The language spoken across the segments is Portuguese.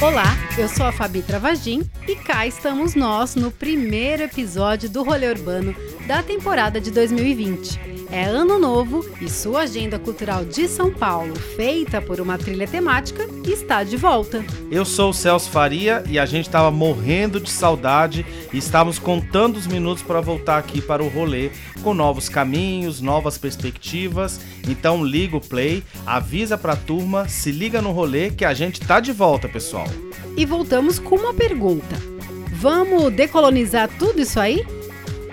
Olá, eu sou a Fabi Travagin e cá estamos nós no primeiro episódio do Rolê Urbano da temporada de 2020. É ano novo e sua agenda cultural de São Paulo, feita por uma trilha temática, está de volta. Eu sou o Celso Faria e a gente estava morrendo de saudade e estávamos contando os minutos para voltar aqui para o rolê com novos caminhos, novas perspectivas. Então liga o play, avisa para a turma, se liga no rolê que a gente tá de volta, pessoal. E voltamos com uma pergunta. Vamos decolonizar tudo isso aí?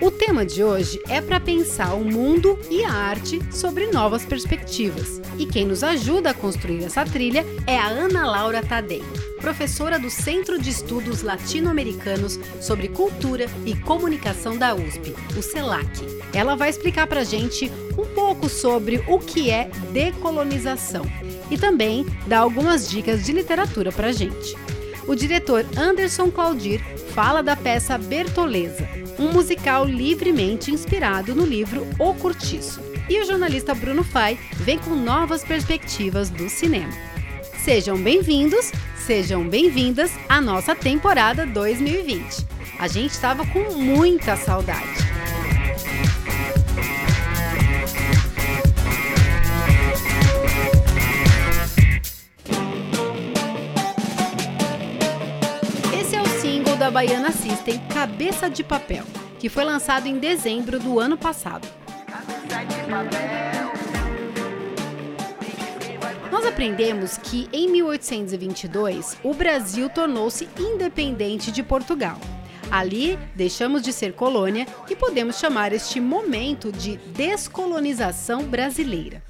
O tema de hoje é para pensar o mundo e a arte sobre novas perspectivas. E quem nos ajuda a construir essa trilha é a Ana Laura Tadei, professora do Centro de Estudos Latino-Americanos sobre Cultura e Comunicação da USP, o CELAC. Ela vai explicar para gente um pouco sobre o que é decolonização e também dar algumas dicas de literatura para gente. O diretor Anderson Claudir fala da peça Bertoleza, um musical livremente inspirado no livro O Curtiço. E o jornalista Bruno Fai vem com novas perspectivas do cinema. Sejam bem-vindos, sejam bem-vindas à nossa temporada 2020. A gente estava com muita saudade. Da Baiana System Cabeça de Papel, que foi lançado em dezembro do ano passado. Nós aprendemos que em 1822 o Brasil tornou-se independente de Portugal. Ali deixamos de ser colônia e podemos chamar este momento de descolonização brasileira.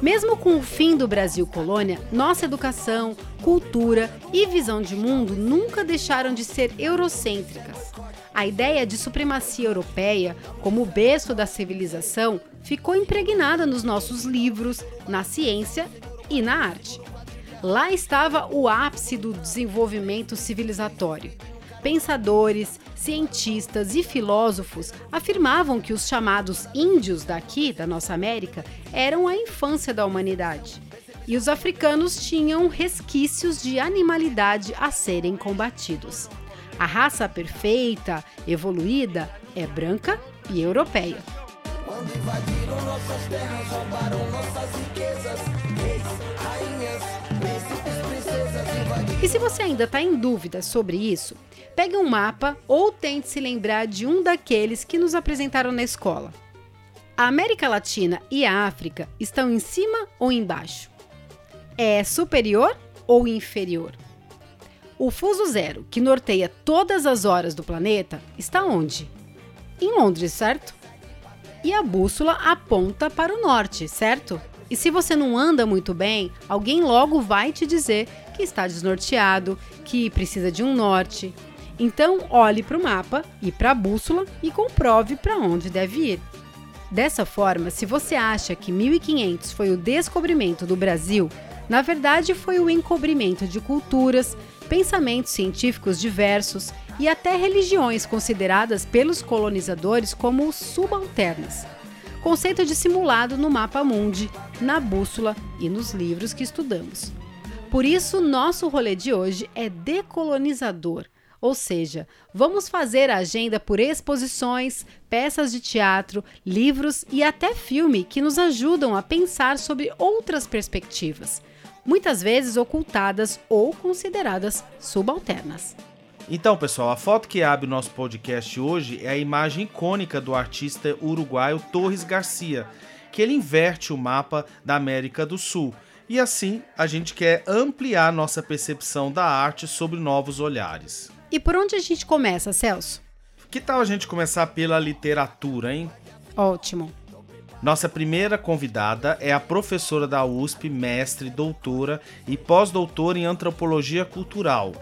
Mesmo com o fim do Brasil colônia, nossa educação, cultura e visão de mundo nunca deixaram de ser eurocêntricas. A ideia de supremacia europeia como o berço da civilização ficou impregnada nos nossos livros, na ciência e na arte. Lá estava o ápice do desenvolvimento civilizatório pensadores, cientistas e filósofos afirmavam que os chamados índios daqui, da nossa América, eram a infância da humanidade. E os africanos tinham resquícios de animalidade a serem combatidos. A raça perfeita, evoluída, é branca e europeia. Quando invadiram nossas terras, roubaram nossas riquezas, reis, rainhas, príncipes, princesas invadiram. E se você ainda está em dúvida sobre isso, Pegue um mapa ou tente se lembrar de um daqueles que nos apresentaram na escola. A América Latina e a África estão em cima ou embaixo? É superior ou inferior? O fuso zero, que norteia todas as horas do planeta, está onde? Em Londres, certo? E a bússola aponta para o norte, certo? E se você não anda muito bem, alguém logo vai te dizer que está desnorteado, que precisa de um norte, então, olhe para o mapa e para a bússola e comprove para onde deve ir. Dessa forma, se você acha que 1500 foi o descobrimento do Brasil, na verdade foi o encobrimento de culturas, pensamentos científicos diversos e até religiões consideradas pelos colonizadores como subalternas. Conceito dissimulado no mapa mundi, na bússola e nos livros que estudamos. Por isso, nosso rolê de hoje é decolonizador ou seja, vamos fazer a agenda por exposições, peças de teatro, livros e até filme que nos ajudam a pensar sobre outras perspectivas, muitas vezes ocultadas ou consideradas subalternas. Então, pessoal, a foto que abre o nosso podcast hoje é a imagem icônica do artista uruguaio Torres Garcia, que ele inverte o mapa da América do Sul. E assim, a gente quer ampliar nossa percepção da arte sobre novos olhares. E por onde a gente começa, Celso? Que tal a gente começar pela literatura, hein? Ótimo. Nossa primeira convidada é a professora da USP, mestre, doutora e pós-doutora em antropologia cultural.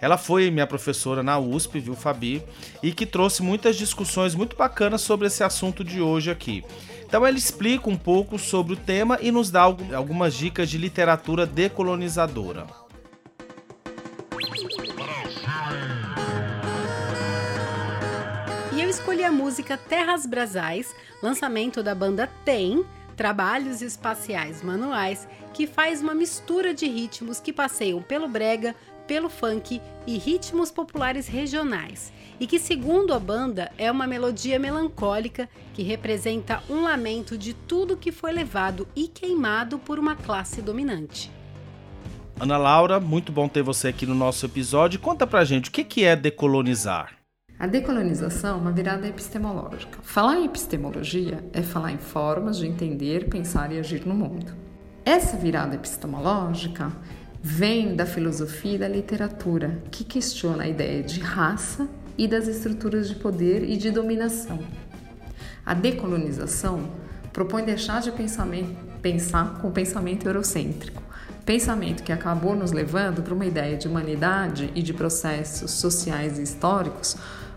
Ela foi minha professora na USP, viu, Fabi? E que trouxe muitas discussões muito bacanas sobre esse assunto de hoje aqui. Então ela explica um pouco sobre o tema e nos dá algumas dicas de literatura decolonizadora. Escolhi a música Terras Brasais, lançamento da banda Tem, Trabalhos Espaciais Manuais, que faz uma mistura de ritmos que passeiam pelo brega, pelo funk e ritmos populares regionais, e que, segundo a banda, é uma melodia melancólica que representa um lamento de tudo que foi levado e queimado por uma classe dominante. Ana Laura, muito bom ter você aqui no nosso episódio. Conta pra gente o que é decolonizar. A decolonização é uma virada epistemológica. Falar em epistemologia é falar em formas de entender, pensar e agir no mundo. Essa virada epistemológica vem da filosofia e da literatura, que questiona a ideia de raça e das estruturas de poder e de dominação. A decolonização propõe deixar de pensar com o pensamento eurocêntrico, pensamento que acabou nos levando para uma ideia de humanidade e de processos sociais e históricos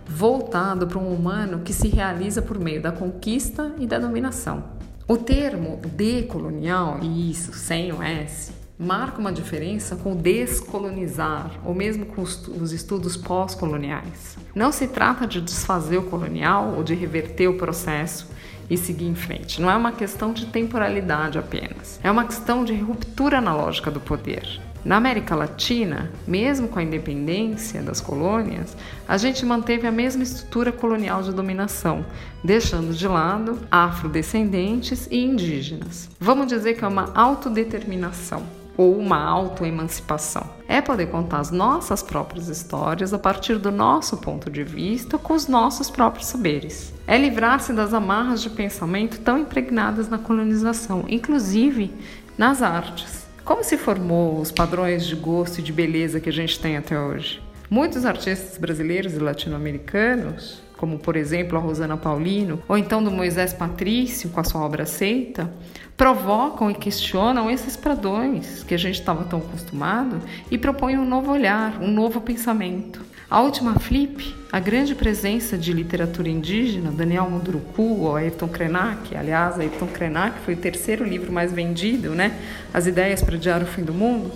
voltado para um humano que se realiza por meio da conquista e da dominação. O termo decolonial, e isso sem o S, marca uma diferença com descolonizar, ou mesmo com os estudos pós-coloniais. Não se trata de desfazer o colonial ou de reverter o processo e seguir em frente. Não é uma questão de temporalidade apenas. É uma questão de ruptura na lógica do poder. Na América Latina, mesmo com a independência das colônias, a gente manteve a mesma estrutura colonial de dominação, deixando de lado afrodescendentes e indígenas. Vamos dizer que é uma autodeterminação ou uma autoemancipação. É poder contar as nossas próprias histórias a partir do nosso ponto de vista, com os nossos próprios saberes. É livrar-se das amarras de pensamento tão impregnadas na colonização, inclusive nas artes. Como se formou os padrões de gosto e de beleza que a gente tem até hoje? Muitos artistas brasileiros e latino-americanos, como por exemplo a Rosana Paulino, ou então do Moisés Patrício com a sua obra Aceita, provocam e questionam esses padrões que a gente estava tão acostumado e propõem um novo olhar, um novo pensamento. A última flip, a grande presença de literatura indígena, Daniel Munduruku Ayrton Krenak, aliás, Ayrton Krenak foi o terceiro livro mais vendido, né? As ideias para adiar o fim do mundo,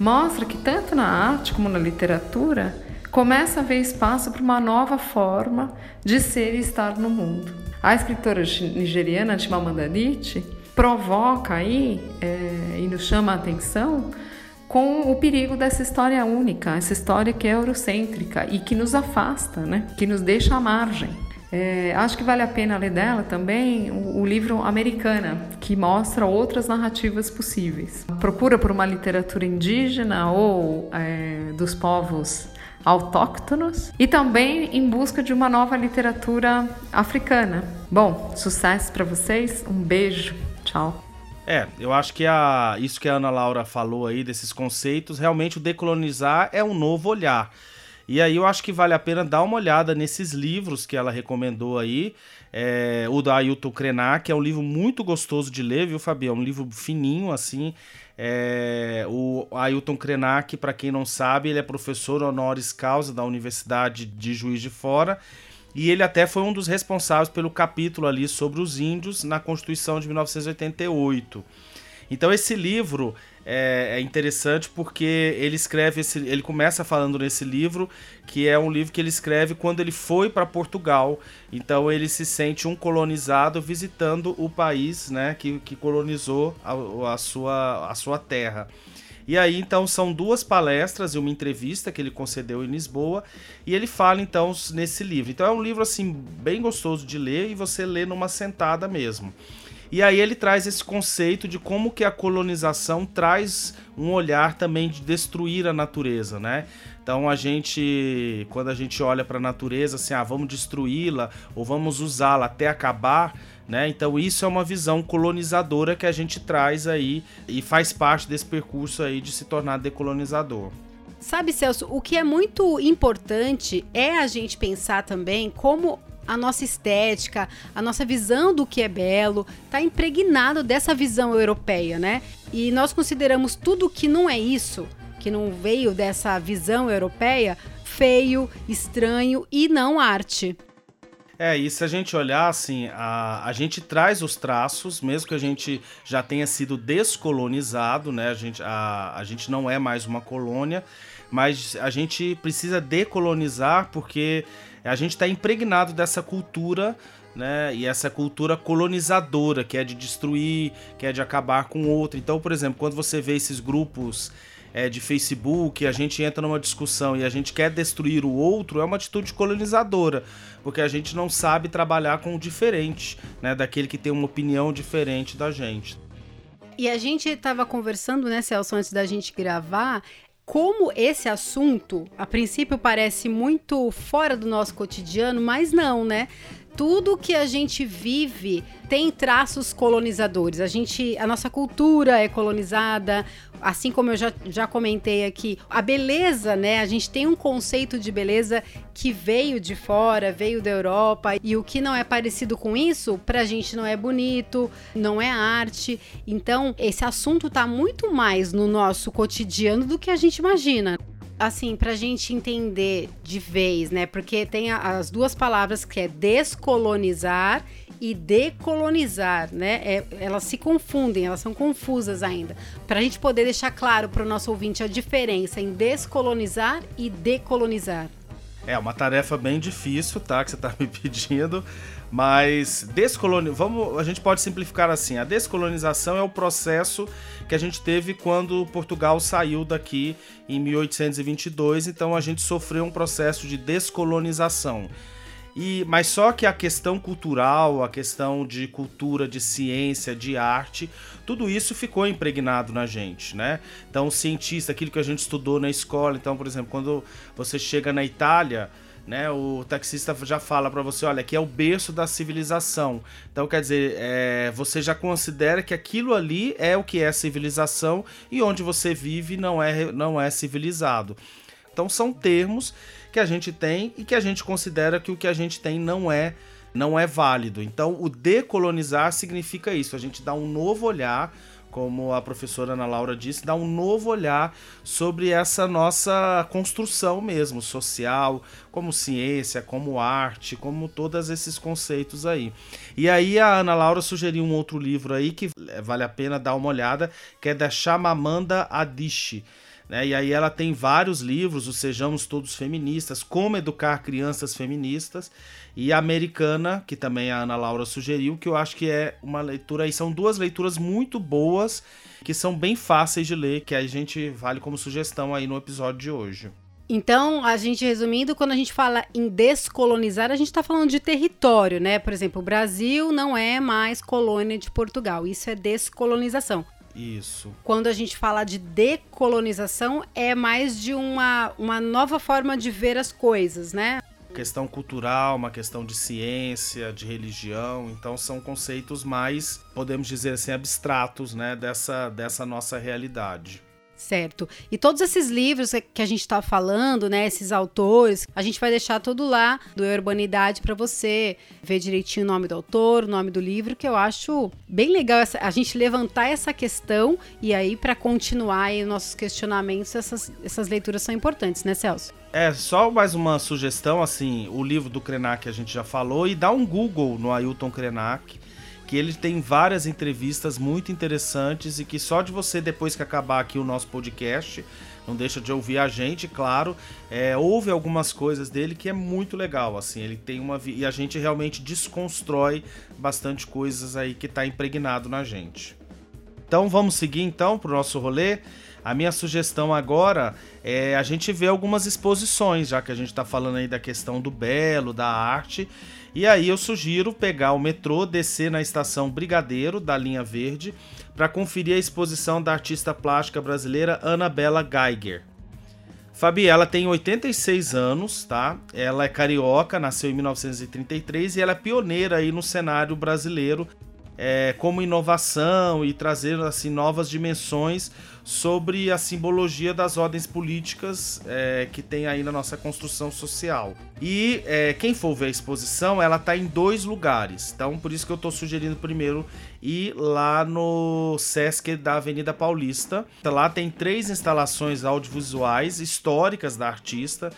mostra que tanto na arte como na literatura começa a haver espaço para uma nova forma de ser e estar no mundo. A escritora nigeriana Chimamanda Adichie provoca aí é, e nos chama a atenção com o perigo dessa história única, essa história que é eurocêntrica e que nos afasta, né? que nos deixa à margem. É, acho que vale a pena ler dela também o, o, livro Americana, que mostra outras narrativas possíveis. Procura por uma literatura indígena ou é, dos povos autóctonos e também em busca de uma nova literatura africana. Bom, sucesso para vocês, um beijo, tchau. É, eu acho que a, isso que a Ana Laura falou aí, desses conceitos, realmente o decolonizar é um novo olhar. E aí eu acho que vale a pena dar uma olhada nesses livros que ela recomendou aí. É, o da Ailton Krenak, é um livro muito gostoso de ler, viu, Fabi? É um livro fininho, assim. É, o Ailton Krenak, para quem não sabe, ele é professor honoris causa da Universidade de Juiz de Fora e ele até foi um dos responsáveis pelo capítulo ali sobre os índios na Constituição de 1988. Então esse livro é, é, interessante porque ele escreve esse, ele começa falando nesse livro que é um livro que ele escreve quando ele foi para Portugal. Então ele se sente um colonizado visitando o país, né, que, que colonizou a, a, sua, a sua terra. E aí, então, são duas palestras e uma entrevista que ele concedeu em Lisboa. E ele fala, então, nesse livro. Então, é um livro, assim, bem gostoso de ler e você lê numa sentada mesmo. E aí ele traz esse conceito de como que a colonização traz um olhar também de destruir a natureza, né? Então a gente, quando a gente olha para a natureza, assim, ah, vamos destruí-la ou vamos usá-la até acabar, né? Então isso é uma visão colonizadora que a gente traz aí e faz parte desse percurso aí de se tornar decolonizador. Sabe, Celso, o que é muito importante é a gente pensar também como a nossa estética, a nossa visão do que é belo, está impregnado dessa visão europeia, né? E nós consideramos tudo que não é isso, que não veio dessa visão europeia, feio, estranho e não arte. É, e se a gente olhar assim, a, a gente traz os traços, mesmo que a gente já tenha sido descolonizado, né? A gente, a, a gente não é mais uma colônia, mas a gente precisa decolonizar porque a gente está impregnado dessa cultura né? E essa cultura colonizadora, que é de destruir, que é de acabar com outro. Então, por exemplo, quando você vê esses grupos é, de Facebook, a gente entra numa discussão e a gente quer destruir o outro, é uma atitude colonizadora, porque a gente não sabe trabalhar com o diferente, né, daquele que tem uma opinião diferente da gente. E a gente estava conversando, né, Celso, antes da gente gravar, como esse assunto, a princípio, parece muito fora do nosso cotidiano, mas não, né? Tudo que a gente vive tem traços colonizadores. A gente, a nossa cultura é colonizada, assim como eu já, já comentei aqui. A beleza, né? A gente tem um conceito de beleza que veio de fora, veio da Europa, e o que não é parecido com isso, pra gente não é bonito, não é arte. Então, esse assunto tá muito mais no nosso cotidiano do que a gente imagina assim, pra gente entender de vez, né? Porque tem as duas palavras que é descolonizar e decolonizar, né? É, elas se confundem, elas são confusas ainda. Para a gente poder deixar claro para o nosso ouvinte a diferença em descolonizar e decolonizar. É uma tarefa bem difícil, tá? Que você tá me pedindo. Mas descolonização, vamos, a gente pode simplificar assim: a descolonização é o processo que a gente teve quando Portugal saiu daqui em 1822, então a gente sofreu um processo de descolonização. E, mas só que a questão cultural, a questão de cultura, de ciência, de arte, tudo isso ficou impregnado na gente, né? Então, cientista, aquilo que a gente estudou na escola, então, por exemplo, quando você chega na Itália, né? O taxista já fala para você, olha, aqui é o berço da civilização. Então, quer dizer, é, você já considera que aquilo ali é o que é civilização e onde você vive não é, não é civilizado. Então, são termos que a gente tem e que a gente considera que o que a gente tem não é não é válido. Então, o decolonizar significa isso, a gente dá um novo olhar como a professora Ana Laura disse, dá um novo olhar sobre essa nossa construção mesmo, social, como ciência, como arte, como todos esses conceitos aí. E aí a Ana Laura sugeriu um outro livro aí que vale a pena dar uma olhada, que é da Chamamanda Adichie. Né? E aí ela tem vários livros, o Sejamos Todos Feministas, Como Educar Crianças Feministas, e a americana, que também a Ana Laura sugeriu, que eu acho que é uma leitura aí, são duas leituras muito boas, que são bem fáceis de ler, que a gente vale como sugestão aí no episódio de hoje. Então, a gente resumindo, quando a gente fala em descolonizar, a gente está falando de território, né? Por exemplo, o Brasil não é mais colônia de Portugal. Isso é descolonização. Isso. Quando a gente fala de decolonização, é mais de uma, uma nova forma de ver as coisas, né? questão cultural, uma questão de ciência, de religião. Então são conceitos mais, podemos dizer assim, abstratos, né, dessa, dessa nossa realidade. Certo. E todos esses livros que a gente está falando, né, esses autores, a gente vai deixar tudo lá do Urbanidade para você ver direitinho o nome do autor, o nome do livro, que eu acho bem legal essa, a gente levantar essa questão e aí para continuar aí nossos questionamentos, essas, essas leituras são importantes, né, Celso? É, só mais uma sugestão, assim, o livro do Krenak a gente já falou, e dá um Google no Ailton Krenak, que ele tem várias entrevistas muito interessantes e que só de você, depois que acabar aqui o nosso podcast, não deixa de ouvir a gente, claro, é, ouve algumas coisas dele que é muito legal, assim, ele tem uma... e a gente realmente desconstrói bastante coisas aí que está impregnado na gente. Então vamos seguir então para o nosso rolê. A minha sugestão agora é a gente ver algumas exposições, já que a gente está falando aí da questão do belo, da arte. E aí eu sugiro pegar o metrô, descer na estação Brigadeiro, da linha verde, para conferir a exposição da artista plástica brasileira Anabela Geiger. Fabi, ela tem 86 anos, tá? Ela é carioca, nasceu em 1933 e ela é pioneira aí no cenário brasileiro é, como inovação e trazer assim novas dimensões sobre a simbologia das ordens políticas é, que tem aí na nossa construção social. E é, quem for ver a exposição, ela está em dois lugares. Então, por isso que eu estou sugerindo primeiro ir lá no Sesc da Avenida Paulista. Lá tem três instalações audiovisuais históricas da artista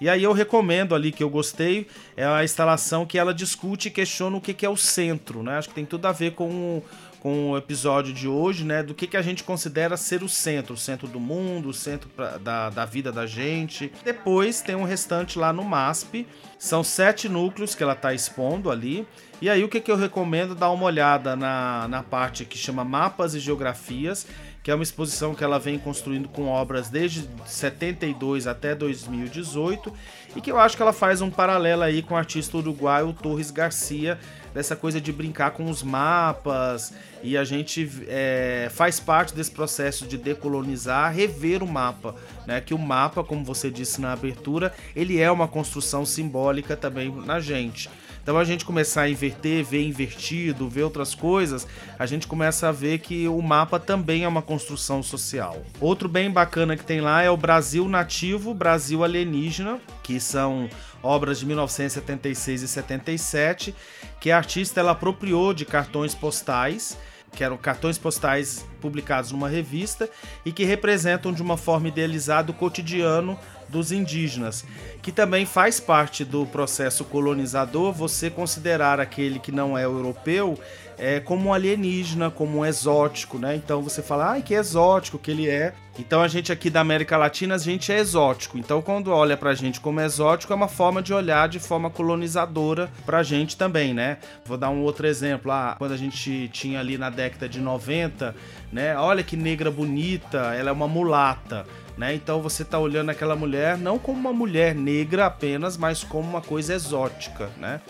E aí eu recomendo ali que eu gostei, é a instalação que ela discute e questiona o que, que é o centro, né? Acho que tem tudo a ver com com o episódio de hoje, né? Do que, que a gente considera ser o centro, o centro do mundo, o centro pra, da, da vida da gente. Depois tem um restante lá no MASP. São sete núcleos que ela está expondo ali. E aí o que, que eu recomendo dar uma olhada na, na parte que chama Mapas e Geografias, que é uma exposição que ela vem construindo com obras desde 72 até 2018 e que eu acho que ela faz um paralelo aí com o artista uruguaio Torres Garcia, dessa coisa de brincar com os mapas e a gente é, faz parte desse processo de decolonizar, rever o mapa, né? Que o mapa, como você disse na abertura, ele é uma construção simbólica também na gente. Então a gente começar a inverter, ver invertido, ver outras coisas, a gente começa a ver que o mapa também é uma construção social. Outro bem bacana que tem lá é o Brasil Nativo, Brasil Alienígena, que são obras de 1976 e 77, que a artista ela apropriou de cartões postais que eram cartões postais publicados numa revista e que representam de uma forma idealizada o cotidiano dos indígenas, que também faz parte do processo colonizador você considerar aquele que não é europeu é, como um alienígena, como um exótico, né? Então você fala, ai, que exótico que ele é. Então a gente aqui da América Latina, a gente é exótico. Então quando olha pra gente como exótico, é uma forma de olhar de forma colonizadora pra gente também, né? Vou dar um outro exemplo. Ah, quando a gente tinha ali na década de 90, né? Olha que negra bonita, ela é uma mulata. Né? Então você está olhando aquela mulher não como uma mulher negra apenas, mas como uma coisa exótica, né?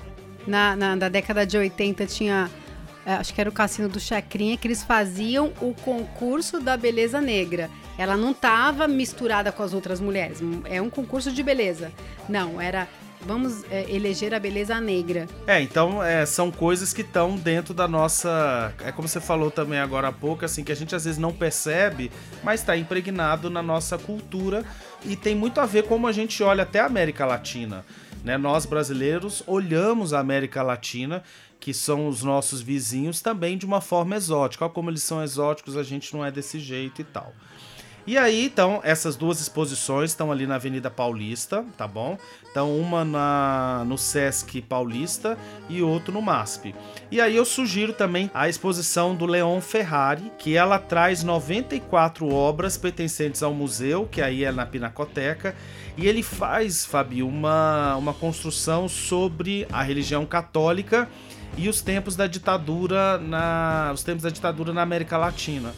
Na, na, na década de 80 tinha, é, acho que era o Cassino do Chacrinha, que eles faziam o concurso da beleza negra. Ela não estava misturada com as outras mulheres. É um concurso de beleza. Não, era vamos é, eleger a beleza negra. É, então é, são coisas que estão dentro da nossa. É como você falou também agora há pouco, assim, que a gente às vezes não percebe, mas está impregnado na nossa cultura e tem muito a ver como a gente olha até a América Latina. Né? Nós brasileiros olhamos a América Latina que são os nossos vizinhos, também de uma forma exótica. Olha como eles são exóticos, a gente não é desse jeito e tal. E aí, então, essas duas exposições estão ali na Avenida Paulista, tá bom? Então, uma na, no Sesc Paulista e outro no MASP. E aí eu sugiro também a exposição do Leon Ferrari, que ela traz 94 obras pertencentes ao museu, que aí é na Pinacoteca, e ele faz, Fábio, uma, uma construção sobre a religião católica e os tempos da ditadura na os tempos da ditadura na América Latina.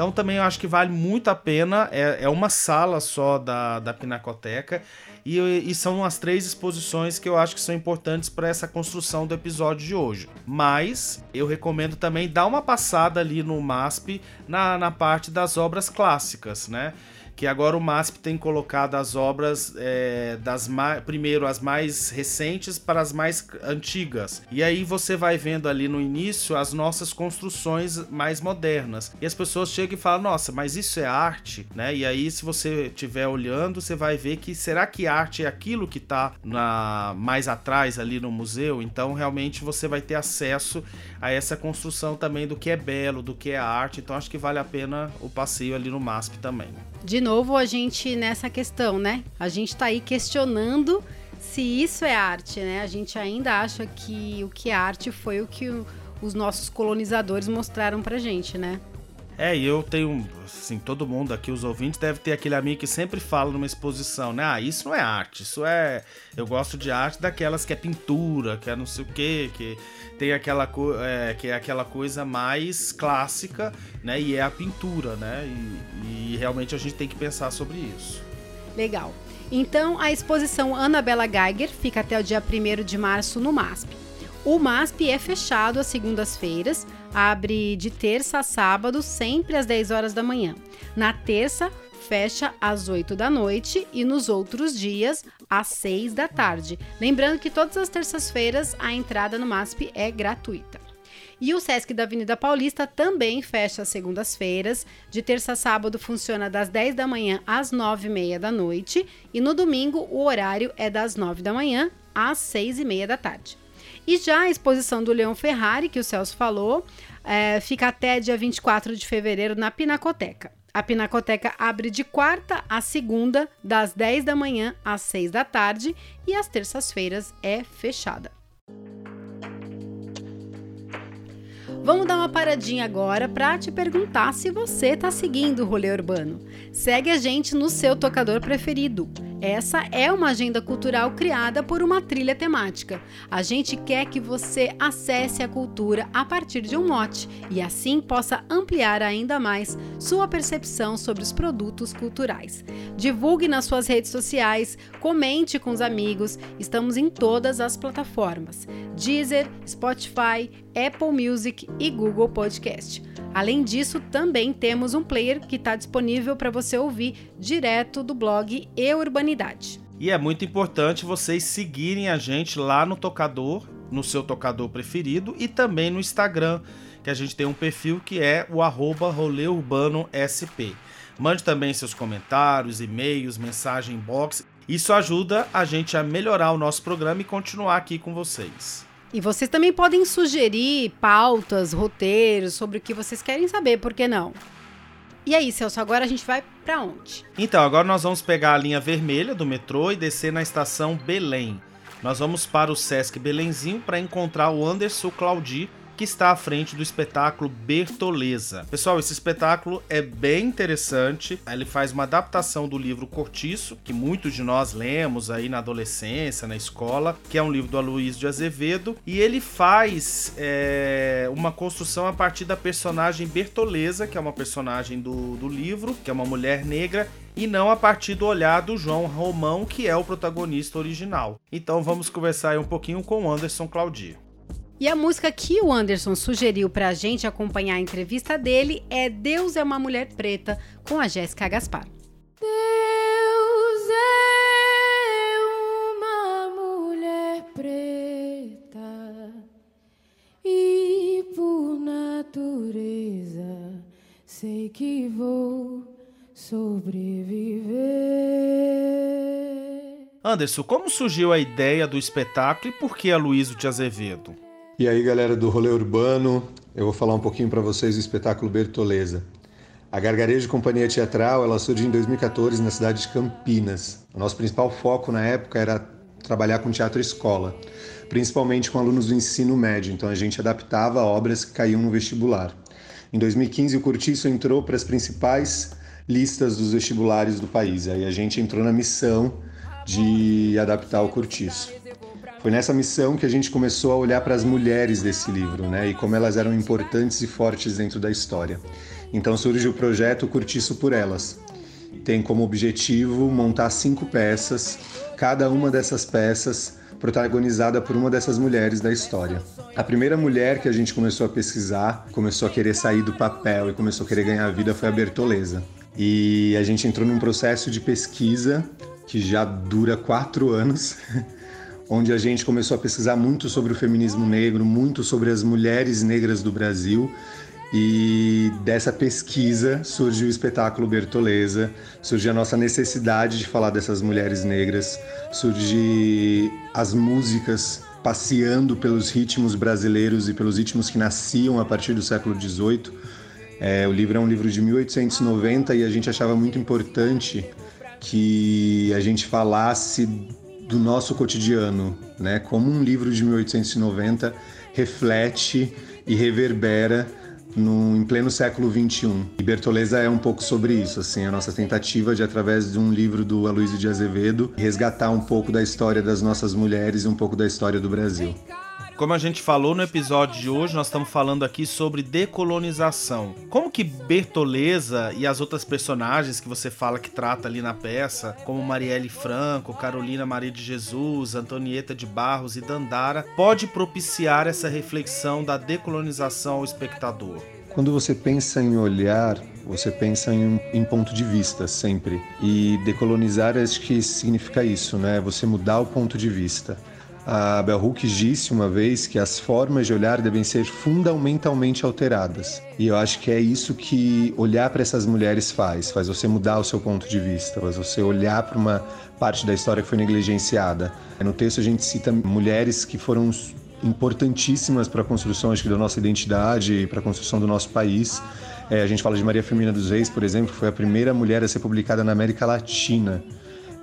Então também eu acho que vale muito a pena. É, é uma sala só da, da Pinacoteca. E, e são as três exposições que eu acho que são importantes para essa construção do episódio de hoje. Mas eu recomendo também dar uma passada ali no MASP na, na parte das obras clássicas, né? Que agora o MASP tem colocado as obras é, das primeiro as mais recentes para as mais antigas. E aí você vai vendo ali no início as nossas construções mais modernas. E as pessoas chegam e falam: "Nossa, mas isso é arte?", né? E aí se você estiver olhando, você vai ver que será que arte é aquilo que está mais atrás ali no museu? Então realmente você vai ter acesso a essa construção também do que é belo, do que é arte. Então acho que vale a pena o passeio ali no MASP também. De novo, a gente nessa questão, né? A gente está aí questionando se isso é arte, né? A gente ainda acha que o que é arte foi o que os nossos colonizadores mostraram pra gente, né? É, e eu tenho, assim, todo mundo aqui, os ouvintes, deve ter aquele amigo que sempre fala numa exposição, né? Ah, isso não é arte, isso é. Eu gosto de arte daquelas que é pintura, que é não sei o quê, que tem aquela, é, que é aquela coisa mais clássica, né? E é a pintura, né? E, e realmente a gente tem que pensar sobre isso. Legal. Então, a exposição Anabela Geiger fica até o dia 1 de março no MASP. O MASP é fechado às segundas-feiras, abre de terça a sábado, sempre às 10 horas da manhã. Na terça, fecha às 8 da noite e nos outros dias às 6 da tarde. Lembrando que todas as terças-feiras a entrada no MASP é gratuita. E o Sesc da Avenida Paulista também fecha às segundas-feiras. De terça a sábado funciona das 10 da manhã às 9 e meia da noite. E no domingo o horário é das 9 da manhã às 6 e meia da tarde. E já a exposição do Leão Ferrari, que o Celso falou, é, fica até dia 24 de fevereiro na Pinacoteca. A Pinacoteca abre de quarta a segunda, das 10 da manhã às 6 da tarde, e às terças-feiras é fechada. Vamos dar uma paradinha agora para te perguntar se você está seguindo o rolê urbano. Segue a gente no seu tocador preferido. Essa é uma agenda cultural criada por uma trilha temática. A gente quer que você acesse a cultura a partir de um mote e assim possa ampliar ainda mais sua percepção sobre os produtos culturais. Divulgue nas suas redes sociais, comente com os amigos. Estamos em todas as plataformas: Deezer, Spotify, Apple Music e Google Podcast. Além disso, também temos um player que está disponível para você ouvir direto do blog E Urbanidade. E é muito importante vocês seguirem a gente lá no tocador, no seu tocador preferido e também no Instagram, que a gente tem um perfil que é o arroba SP. Mande também seus comentários, e-mails, mensagem box. Isso ajuda a gente a melhorar o nosso programa e continuar aqui com vocês. E vocês também podem sugerir pautas, roteiros sobre o que vocês querem saber, por que não? E aí, Celso, agora a gente vai para onde? Então, agora nós vamos pegar a linha vermelha do metrô e descer na estação Belém. Nós vamos para o Sesc Belenzinho para encontrar o Anderson Claudi, que está à frente do espetáculo Bertoleza. Pessoal, esse espetáculo é bem interessante. Ele faz uma adaptação do livro Cortiço, que muitos de nós lemos aí na adolescência, na escola, que é um livro do Aloysio de Azevedo, e ele faz é, uma construção a partir da personagem Bertoleza, que é uma personagem do, do livro, que é uma mulher negra, e não a partir do olhar do João Romão, que é o protagonista original. Então vamos conversar um pouquinho com Anderson Claudio. E a música que o Anderson sugeriu pra gente acompanhar a entrevista dele é Deus é uma Mulher Preta, com a Jéssica Gaspar. Deus é uma mulher preta e por natureza sei que vou sobreviver. Anderson, como surgiu a ideia do espetáculo e por que a Luísa de Azevedo? E aí, galera do Rolê Urbano, eu vou falar um pouquinho para vocês do espetáculo Bertoleza. A Gargarejo Companhia Teatral, ela surgiu em 2014 na cidade de Campinas. O nosso principal foco na época era trabalhar com teatro escola, principalmente com alunos do ensino médio, então a gente adaptava obras que caíam no vestibular. Em 2015, o Curtiço entrou para as principais listas dos vestibulares do país. Aí a gente entrou na missão de adaptar o Curtiço. Foi nessa missão que a gente começou a olhar para as mulheres desse livro, né, e como elas eram importantes e fortes dentro da história. Então surge o projeto Curtiço por Elas. Tem como objetivo montar cinco peças, cada uma dessas peças protagonizada por uma dessas mulheres da história. A primeira mulher que a gente começou a pesquisar, começou a querer sair do papel e começou a querer ganhar vida foi a Bertoleza. E a gente entrou num processo de pesquisa que já dura quatro anos onde a gente começou a pesquisar muito sobre o feminismo negro, muito sobre as mulheres negras do Brasil. E dessa pesquisa surgiu o espetáculo Bertoleza, surgiu a nossa necessidade de falar dessas mulheres negras, surgiu as músicas passeando pelos ritmos brasileiros e pelos ritmos que nasciam a partir do século XVIII. É, o livro é um livro de 1890 e a gente achava muito importante que a gente falasse do nosso cotidiano, né? Como um livro de 1890 reflete e reverbera no, em pleno século XXI. E Bertoleza é um pouco sobre isso, assim, a nossa tentativa de, através de um livro do Aloysio de Azevedo, resgatar um pouco da história das nossas mulheres e um pouco da história do Brasil. Como a gente falou no episódio de hoje, nós estamos falando aqui sobre decolonização. Como que Bertoleza e as outras personagens que você fala que trata ali na peça, como Marielle Franco, Carolina Maria de Jesus, Antonieta de Barros e Dandara, pode propiciar essa reflexão da decolonização ao espectador? Quando você pensa em olhar, você pensa em, em, ponto de vista sempre. E decolonizar acho que significa isso, né? Você mudar o ponto de vista. A Bell Hooks disse uma vez que as formas de olhar devem ser fundamentalmente alteradas. E eu acho que é isso que olhar para essas mulheres faz, faz você mudar o seu ponto de vista, faz você olhar para uma parte da história que foi negligenciada. No texto a gente cita mulheres que foram importantíssimas para a construção acho que, da nossa identidade e para a construção do nosso país. É, a gente fala de Maria Firmina dos Reis, por exemplo, que foi a primeira mulher a ser publicada na América Latina.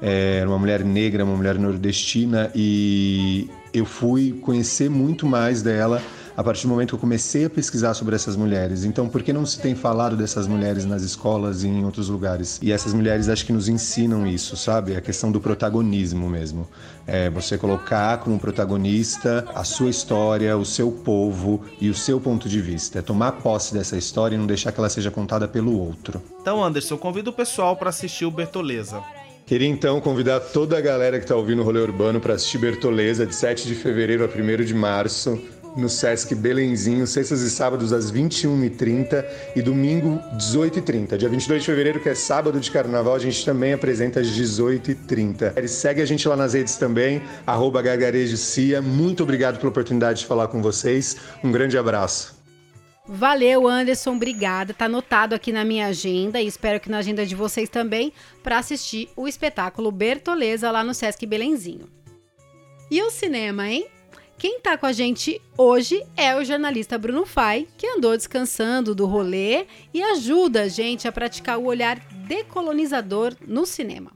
É, uma mulher negra, uma mulher nordestina, e eu fui conhecer muito mais dela a partir do momento que eu comecei a pesquisar sobre essas mulheres. Então, por que não se tem falado dessas mulheres nas escolas e em outros lugares? E essas mulheres acho que nos ensinam isso, sabe? A questão do protagonismo mesmo. É você colocar como protagonista a sua história, o seu povo e o seu ponto de vista. É tomar posse dessa história e não deixar que ela seja contada pelo outro. Então, Anderson, convido o pessoal para assistir o Bertoleza. Queria então convidar toda a galera que está ouvindo o Rolê Urbano para assistir Bertoleza de 7 de fevereiro a 1 de março no Sesc Belenzinho, sextas e sábados às 21h30 e domingo 18h30. Dia 22 de fevereiro, que é sábado de carnaval, a gente também apresenta às 18h30. Segue a gente lá nas redes também, arroba gargarejocia. Muito obrigado pela oportunidade de falar com vocês. Um grande abraço. Valeu, Anderson, obrigada. Tá anotado aqui na minha agenda e espero que na agenda de vocês também para assistir o espetáculo Bertoleza lá no Sesc Belenzinho. E o cinema, hein? Quem está com a gente hoje é o jornalista Bruno Fai, que andou descansando do rolê e ajuda a gente a praticar o olhar decolonizador no cinema.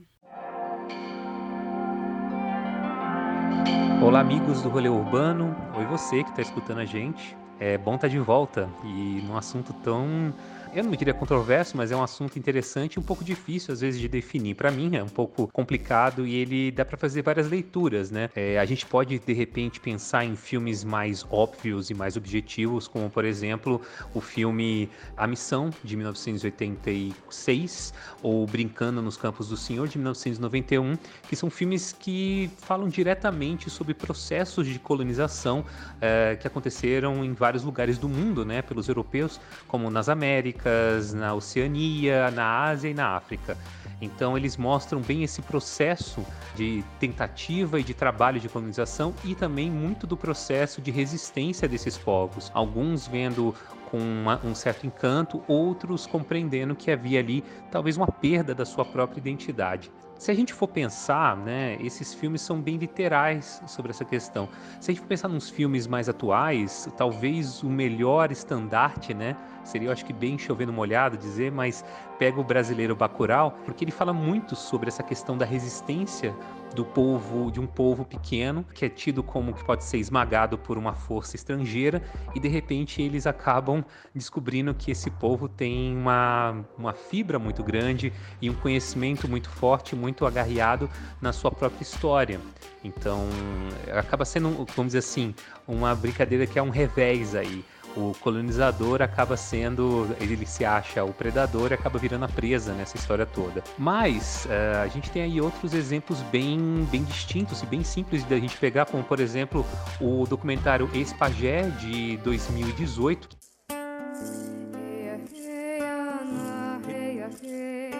Olá, amigos do Rolê Urbano. Oi, você que está escutando a gente. É bom estar tá de volta e num assunto tão eu não diria controverso, mas é um assunto interessante e um pouco difícil às vezes de definir. Para mim é um pouco complicado e ele dá para fazer várias leituras, né? É, a gente pode de repente pensar em filmes mais óbvios e mais objetivos, como por exemplo o filme A Missão de 1986 ou Brincando nos Campos do Senhor de 1991, que são filmes que falam diretamente sobre processos de colonização é, que aconteceram em vários lugares do mundo, né? Pelos europeus, como nas Américas Américas, na Oceania, na Ásia e na África. Então eles mostram bem esse processo de tentativa e de trabalho de colonização e também muito do processo de resistência desses povos. Alguns vendo com uma, um certo encanto, outros compreendendo que havia ali talvez uma perda da sua própria identidade. Se a gente for pensar, né, esses filmes são bem literais sobre essa questão. Se a gente for pensar nos filmes mais atuais, talvez o melhor estandarte, né, seria, eu acho que bem chovendo molhado dizer, mas pega o brasileiro Bacurau, porque ele fala muito sobre essa questão da resistência do povo, de um povo pequeno, que é tido como que pode ser esmagado por uma força estrangeira, e de repente eles acabam descobrindo que esse povo tem uma, uma fibra muito grande e um conhecimento muito forte, muito agarriado na sua própria história. Então, acaba sendo, vamos dizer assim, uma brincadeira que é um revés aí o colonizador acaba sendo, ele se acha o predador e acaba virando a presa nessa história toda. Mas uh, a gente tem aí outros exemplos bem, bem distintos e bem simples da gente pegar, como por exemplo o documentário Espagé de 2018.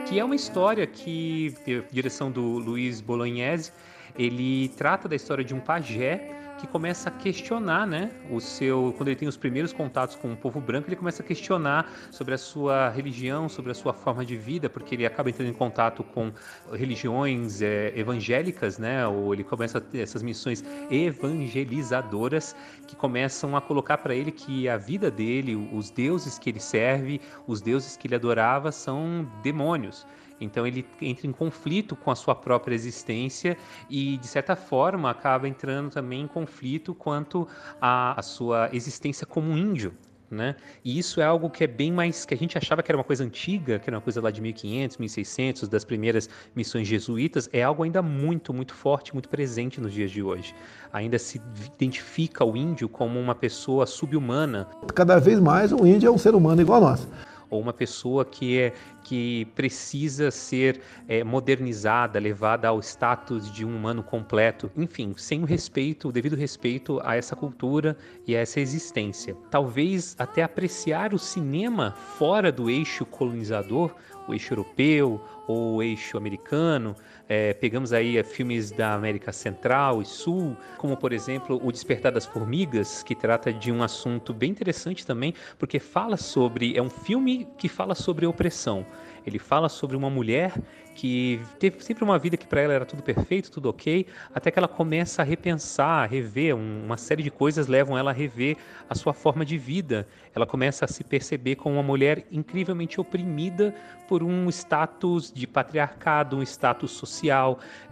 Que é uma história que, direção do Luiz Bolognese, ele trata da história de um pajé que começa a questionar, né, o seu, quando ele tem os primeiros contatos com o povo branco, ele começa a questionar sobre a sua religião, sobre a sua forma de vida, porque ele acaba entrando em contato com religiões é, evangélicas, né, ou ele começa a ter essas missões evangelizadoras que começam a colocar para ele que a vida dele, os deuses que ele serve, os deuses que ele adorava são demônios. Então ele entra em conflito com a sua própria existência e, de certa forma, acaba entrando também em conflito quanto à, sua existência como índio. Né? E isso é algo que é bem mais que a gente achava que era uma coisa antiga, que era uma coisa lá de 1500, 1600, das primeiras missões jesuítas, é algo ainda muito, muito forte, muito presente nos dias de hoje. Ainda se identifica o índio como uma pessoa subhumana. Cada vez mais o índio é um ser humano igual a nós ou uma pessoa que é que precisa ser é, modernizada, levada ao status de um humano completo, enfim, sem o respeito, o devido respeito a essa cultura e a essa existência. Talvez até apreciar o cinema fora do eixo colonizador, o eixo europeu ou o eixo americano, é, pegamos aí é, filmes da América Central e Sul, como por exemplo O Despertar das Formigas, que trata de um assunto bem interessante também, porque fala sobre. É um filme que fala sobre opressão. Ele fala sobre uma mulher que teve sempre uma vida que para ela era tudo perfeito, tudo ok, até que ela começa a repensar, a rever, uma série de coisas levam ela a rever a sua forma de vida. Ela começa a se perceber como uma mulher incrivelmente oprimida por um status de patriarcado, um status social.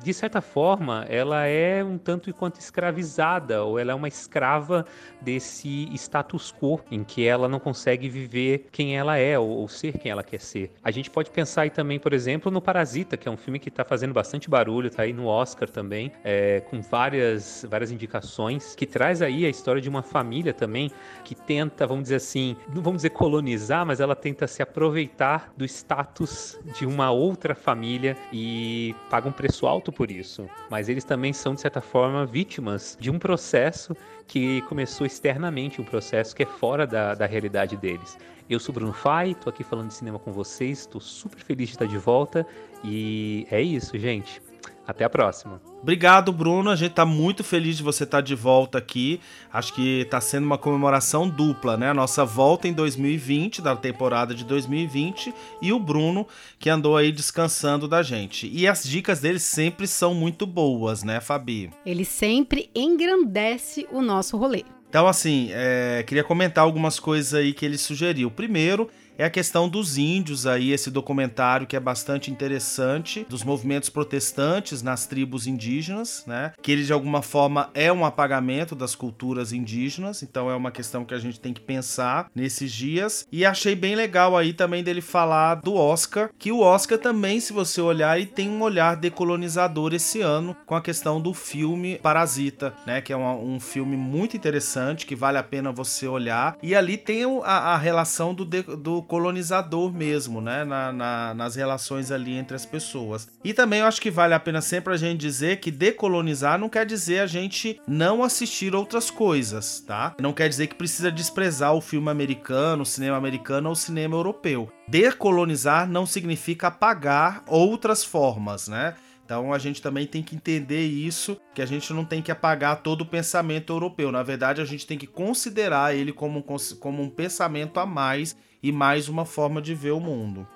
De certa forma, ela é um tanto quanto escravizada, ou ela é uma escrava desse status quo em que ela não consegue viver quem ela é ou, ou ser quem ela quer ser. A gente pode pensar aí também, por exemplo, no Parasita Parasita, que é um filme que está fazendo bastante barulho, está aí no Oscar também, é, com várias, várias indicações, que traz aí a história de uma família também que tenta, vamos dizer assim, não vamos dizer colonizar, mas ela tenta se aproveitar do status de uma outra família e paga um preço alto por isso. Mas eles também são, de certa forma, vítimas de um processo que começou externamente, um processo que é fora da, da realidade deles. Eu sou Bruno Fai, tô aqui falando de cinema com vocês, estou super feliz de estar de volta e é isso, gente. Até a próxima. Obrigado, Bruno. A gente tá muito feliz de você estar tá de volta aqui. Acho que tá sendo uma comemoração dupla, né? A nossa volta em 2020, da temporada de 2020, e o Bruno, que andou aí descansando da gente. E as dicas dele sempre são muito boas, né, Fabi? Ele sempre engrandece o nosso rolê. Então, assim, é, queria comentar algumas coisas aí que ele sugeriu. Primeiro, é a questão dos índios aí, esse documentário que é bastante interessante, dos movimentos protestantes nas tribos indígenas, né? Que ele de alguma forma é um apagamento das culturas indígenas, então é uma questão que a gente tem que pensar nesses dias. E achei bem legal aí também dele falar do Oscar, que o Oscar também, se você olhar, ele tem um olhar decolonizador esse ano com a questão do filme Parasita, né? Que é um, um filme muito interessante, que vale a pena você olhar. E ali tem a, a relação do, de, do colonizador mesmo, né? Na, na, nas relações ali entre as pessoas. E também eu acho que vale a pena sempre a gente dizer que decolonizar não quer dizer a gente não assistir outras coisas, tá? Não quer dizer que precisa desprezar o filme americano, o cinema americano ou o cinema europeu. Decolonizar não significa apagar outras formas, né? Então a gente também tem que entender isso, que a gente não tem que apagar todo o pensamento europeu. Na verdade, a gente tem que considerar ele como um, como um pensamento a mais e mais uma forma de ver o mundo.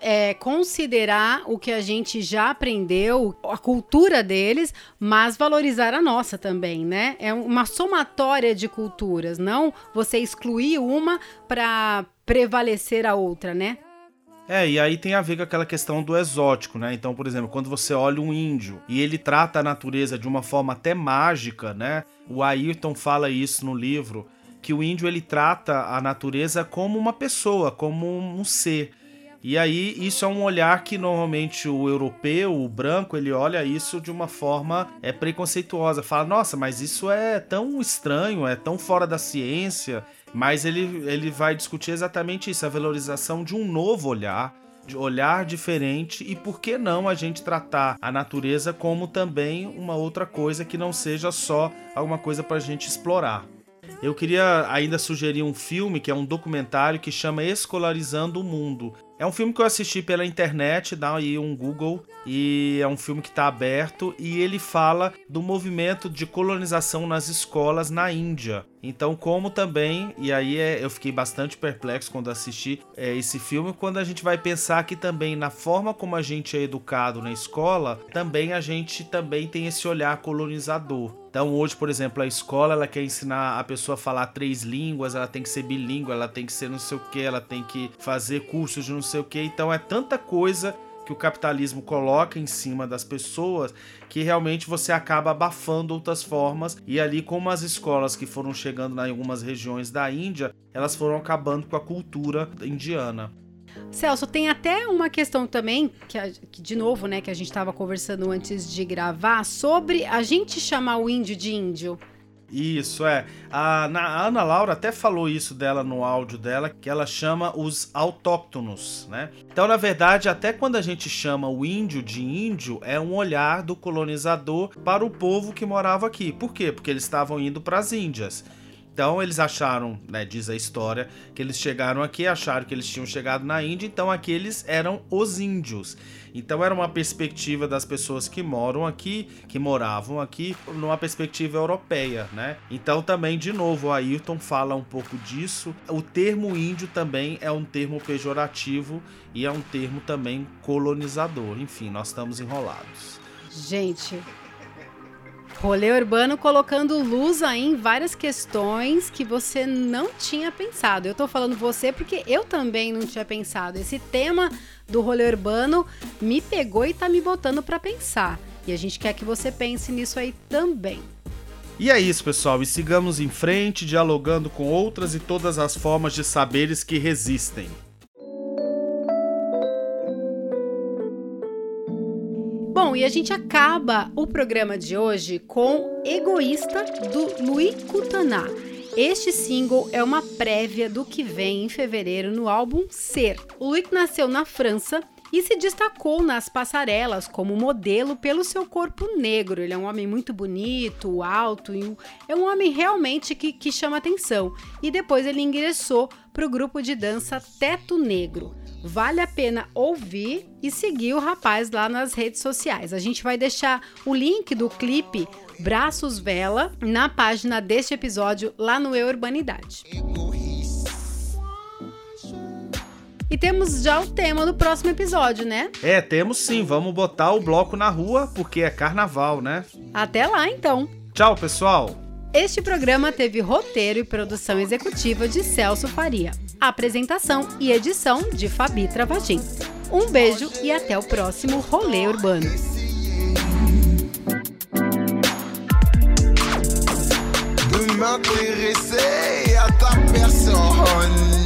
É, considerar o que a gente já aprendeu, a cultura deles, mas valorizar a nossa também, né? É uma somatória de culturas, não você excluir uma para prevalecer a outra, né? É, e aí tem a ver com aquela questão do exótico, né? Então, por exemplo, quando você olha um índio e ele trata a natureza de uma forma até mágica, né? O Ayrton fala isso no livro, que o índio ele trata a natureza como uma pessoa, como um ser. E aí isso é um olhar que normalmente o europeu, o branco, ele olha isso de uma forma é preconceituosa, fala: "Nossa, mas isso é tão estranho, é tão fora da ciência". Mas ele ele vai discutir exatamente isso, a valorização de um novo olhar, de olhar diferente e por que não a gente tratar a natureza como também uma outra coisa que não seja só alguma coisa para a gente explorar. Eu queria ainda sugerir um filme que é um documentário que chama Escolarizando o Mundo. É um filme que eu assisti pela internet, dá aí um Google, e é um filme que está aberto e ele fala do movimento de colonização nas escolas na Índia. Então, como também, e aí é, eu fiquei bastante perplexo quando assisti é, esse filme, quando a gente vai pensar que também na forma como a gente é educado na escola, também a gente também tem esse olhar colonizador. Então hoje, por exemplo, a escola ela quer ensinar a pessoa a falar três línguas, ela tem que ser bilíngue, ela tem que ser não sei o que, ela tem que fazer cursos de não sei o que. Então é tanta coisa que o capitalismo coloca em cima das pessoas que realmente você acaba abafando outras formas e ali como as escolas que foram chegando em algumas regiões da Índia, elas foram acabando com a cultura indiana. Celso, tem até uma questão também, que, que de novo, né, que a gente estava conversando antes de gravar, sobre a gente chamar o índio de índio. Isso, é. A, a, Ana Laura até falou isso dela no áudio dela, que ela chama os autóctonos, né? Então, na verdade, até quando a gente chama o índio de índio, é um olhar do colonizador para o povo que morava aqui. Por quê? Porque eles estavam indo para as Índias. Então eles acharam, né, diz a história, que eles chegaram aqui, acharam que eles tinham chegado na Índia, então aqueles eram os índios. Então era uma perspectiva das pessoas que moram aqui, que moravam aqui, numa perspectiva europeia, né? Então também, de novo, o Ayrton fala um pouco disso. O termo índio também é um termo pejorativo e é um termo também colonizador. Enfim, nós estamos enrolados. Gente, Rolê urbano colocando luz aí em várias questões que você não tinha pensado. Eu tô falando você porque eu também não tinha pensado. Esse tema do rolê urbano me pegou e tá me botando para pensar. E a gente quer que você pense nisso aí também. E é isso, pessoal, e sigamos em frente, dialogando com outras e todas as formas de saberes que resistem. Bom, e a gente acaba o programa de hoje com Egoísta do Louis Kutaná. Este single é uma prévia do que vem em fevereiro no álbum Ser. O Louis nasceu na França e se destacou nas passarelas como modelo pelo seu corpo negro. Ele é um homem muito bonito, alto, e é um homem realmente que, que chama atenção. E depois ele ingressou para o grupo de dança Teto Negro. Vale a pena ouvir e seguir o rapaz lá nas redes sociais. A gente vai deixar o link do clipe Braços Vela na página deste episódio lá no Eu Urbanidade. E temos já o tema do próximo episódio, né? É, temos sim. Vamos botar o bloco na rua porque é carnaval, né? Até lá, então. Tchau, pessoal. Este programa teve roteiro e produção executiva de Celso Faria. Apresentação e edição de Fabi Travagin. Um beijo e até o próximo Rolê Urbano. m'intéresser à ta personne.